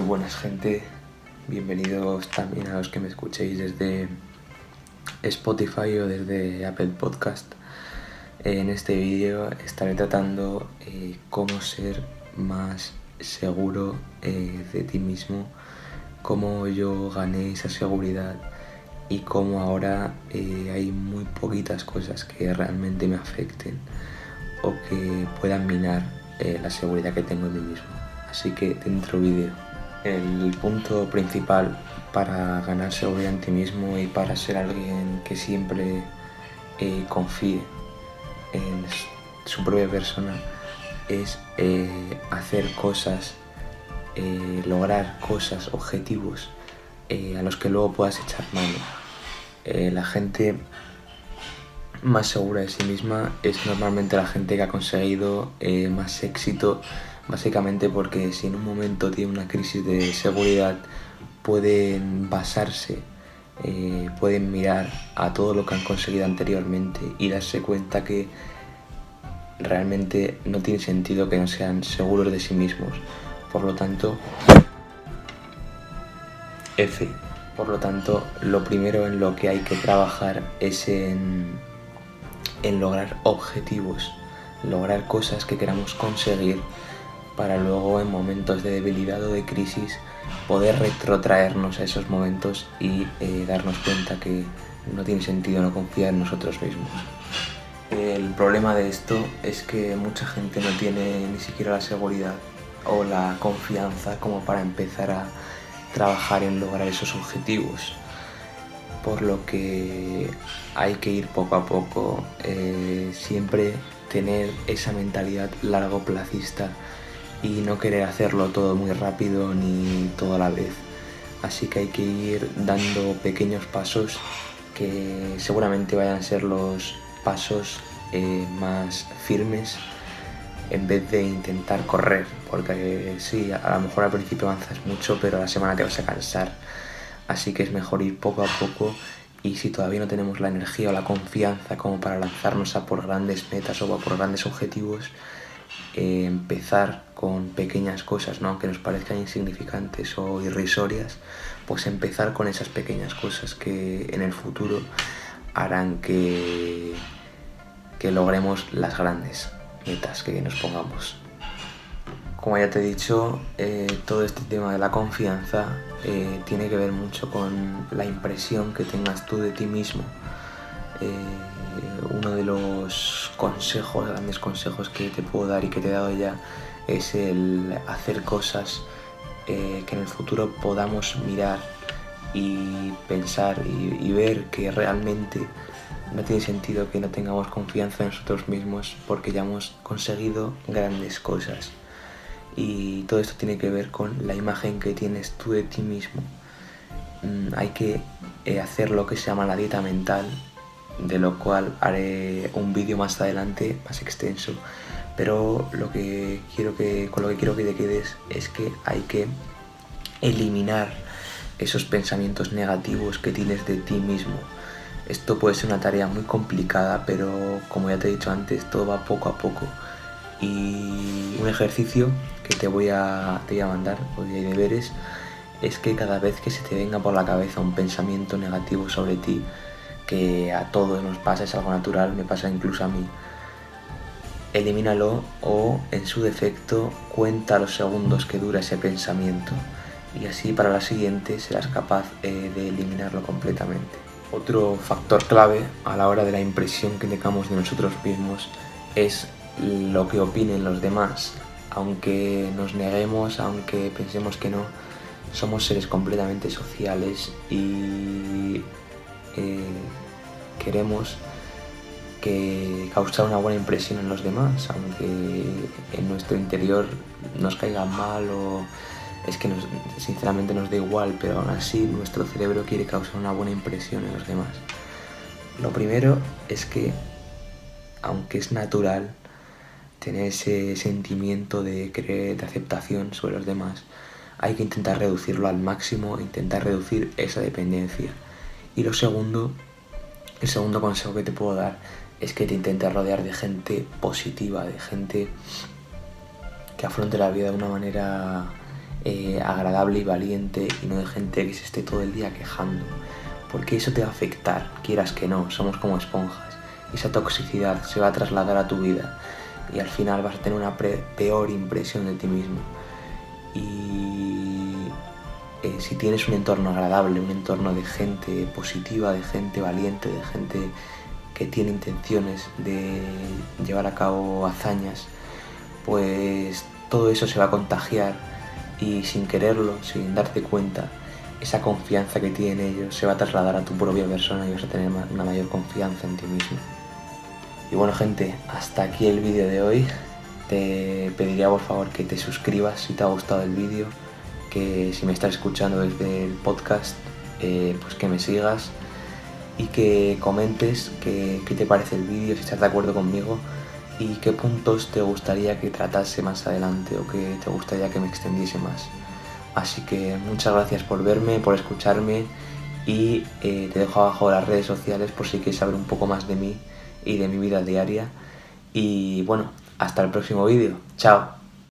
Muy buenas gente, bienvenidos también a los que me escuchéis desde Spotify o desde Apple Podcast. En este vídeo estaré tratando eh, cómo ser más seguro eh, de ti mismo, cómo yo gané esa seguridad y cómo ahora eh, hay muy poquitas cosas que realmente me afecten o que puedan minar la seguridad que tengo en mí mismo. Así que dentro vídeo. El punto principal para ganar seguridad en ti mismo y para ser alguien que siempre confíe en su propia persona es eh, hacer cosas, eh, lograr cosas, objetivos eh, a los que luego puedas echar mano. la gente más segura de sí misma es normalmente la gente que ha conseguido más éxito, básicamente porque si en un momento tiene una crisis de seguridad pueden basarse pueden mirar a todo lo que han conseguido anteriormente y darse cuenta que realmente no tiene sentido que no sean seguros de sí mismos. Por lo tanto, F. Por lo tanto, lo primero en lo que hay que trabajar es en lograr objetivos, lograr cosas que queramos conseguir para luego en momentos de debilidad o de crisis poder retrotraernos a esos momentos y eh, darnos cuenta que no tiene sentido no confiar en nosotros mismos. El problema de esto es que mucha gente no tiene ni siquiera la seguridad o la confianza como para empezar a trabajar en lograr esos objetivos. Por lo que hay que ir poco a poco, eh, siempre tener esa mentalidad largo placista y no querer hacerlo todo muy rápido ni todo a la vez. Así que hay que ir dando pequeños pasos que seguramente vayan a ser los pasos eh, más firmes en vez de intentar correr, porque sí, a lo mejor al principio avanzas mucho, pero a la semana te vas a cansar. Así que es mejor ir poco a poco y si todavía no tenemos la energía o la confianza como para lanzarnos a por grandes metas o a por grandes objetivos, eh, empezar con pequeñas cosas, ¿no? aunque nos parezcan insignificantes o irrisorias, pues empezar con esas pequeñas cosas que en el futuro harán que, que logremos las grandes metas que nos pongamos. Como ya te he dicho, eh, todo este tema de la confianza eh, tiene que ver mucho con la impresión que tengas tú de ti mismo. Uno de los consejos, grandes consejos que te puedo dar y que te he dado ya, es el hacer cosas que en el futuro podamos mirar y pensar y, ver que realmente no tiene sentido que no tengamos confianza en nosotros mismos porque ya hemos conseguido grandes cosas. Y todo esto tiene que ver con la imagen que tienes tú de ti mismo. Mm, hay que eh, hacer lo que se llama la dieta mental, de lo cual haré un vídeo más adelante, más extenso. Pero lo que quiero que, con lo que quiero que te quedes es que hay que eliminar esos pensamientos negativos que tienes de ti mismo. Esto puede ser una tarea muy complicada, pero como ya te he dicho antes, todo va poco a poco. Y un ejercicio que te voy a, te voy a mandar, hoy hay deberes, es que cada vez que se te venga por la cabeza un pensamiento negativo sobre ti, que a todos nos pasa, es algo natural, me pasa incluso a mí, elimínalo o en su defecto cuenta los segundos que dura ese pensamiento y así para la siguiente serás capaz eh, de eliminarlo completamente. Otro factor clave a la hora de la impresión que tengamos de nosotros mismos es lo que opinen los demás. Aunque nos neguemos, aunque pensemos que no, somos seres completamente sociales y eh, queremos que causar una buena impresión en los demás, aunque en nuestro interior nos caiga mal o es que sinceramente nos da igual, pero aún así nuestro cerebro quiere causar una buena impresión en los demás. Lo primero es que, aunque es natural tener ese sentimiento de de aceptación sobre los demás, hay que intentar reducirlo al máximo, intentar reducir esa dependencia. Y lo segundo, el segundo consejo que te puedo dar es que te intentes rodear de gente positiva, de gente que afronte la vida de una manera eh, agradable y valiente y no de gente que se esté todo el día quejando. Porque eso te va a afectar, quieras que no, somos como esponjas. Esa toxicidad se va a trasladar a tu vida y al final vas a tener una peor impresión de ti mismo. Eh, si tienes un entorno agradable, un entorno de gente positiva, de gente valiente, de gente que tiene intenciones de llevar a cabo hazañas, pues todo eso se va a contagiar y sin quererlo, sin darte cuenta, esa confianza que tienen ellos se va a trasladar a tu propia persona y vas a tener una mayor confianza en ti mismo. Y bueno gente, hasta aquí el vídeo de hoy. Te pediría por favor que te suscribas si te ha gustado el vídeo, que si me estás escuchando desde el podcast, eh, pues que me sigas y que comentes qué, te parece el vídeo, si estás de acuerdo conmigo y qué puntos te gustaría que tratase más adelante o que te gustaría que me extendiese más. Así que muchas gracias por verme, por escucharme y eh, te dejo abajo las redes sociales por si quieres saber un poco más de mí y de mi vida diaria. Y bueno, hasta el próximo vídeo. Chao.